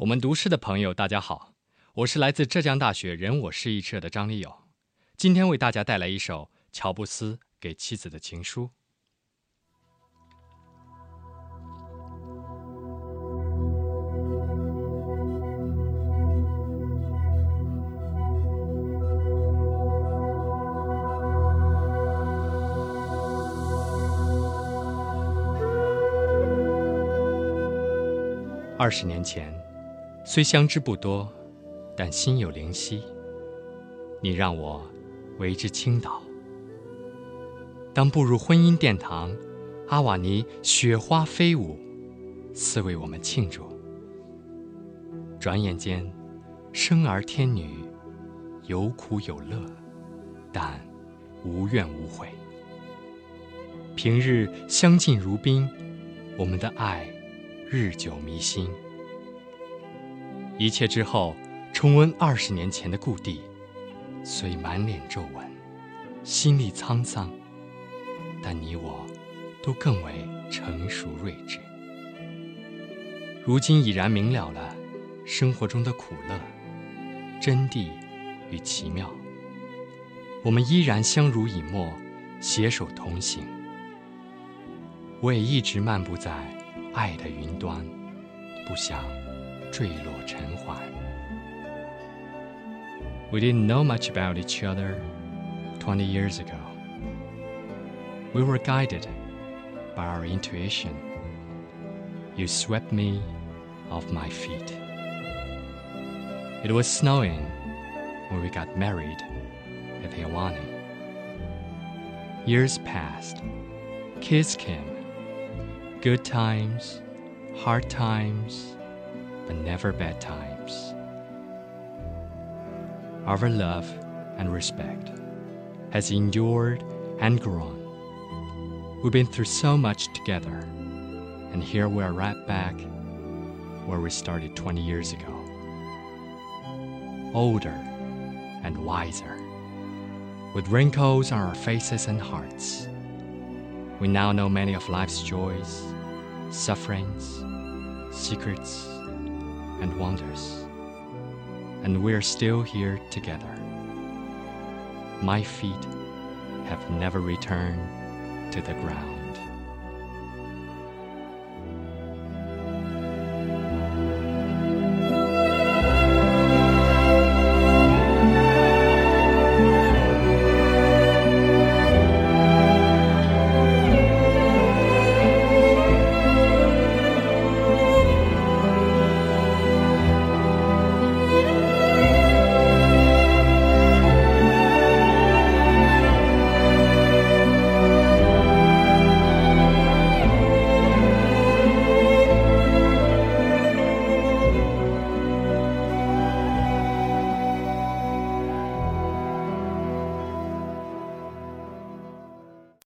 我们读诗的朋友，大家好，我是来自浙江大学人我诗意社的张立友，今天为大家带来一首乔布斯给妻子的情书。二十年前。虽相知不多，但心有灵犀。你让我为之倾倒。当步入婚姻殿堂，阿瓦尼雪花飞舞，似为我们庆祝。转眼间，生儿天女，有苦有乐，但无怨无悔。平日相敬如宾，我们的爱日久弥新。一切之后，重温二十年前的故地，虽满脸皱纹，心里沧桑，但你我都更为成熟睿智。如今已然明了了生活中的苦乐、真谛与奇妙，我们依然相濡以沫，携手同行。我也一直漫步在爱的云端，不想。坠落尘寰。We didn't know much about each other 20 years ago. We were guided by our intuition. You swept me off my feet. It was snowing when we got married at Hewani. Years passed, kids came, good times, hard times, but never bad times. Our love and respect has endured and grown. We've been through so much together, and here we are right back where we started 20 years ago. Older and wiser, with wrinkles on our faces and hearts. We now know many of life's joys, sufferings, secrets, and wonders. And we're still here together. My feet have never returned to the ground.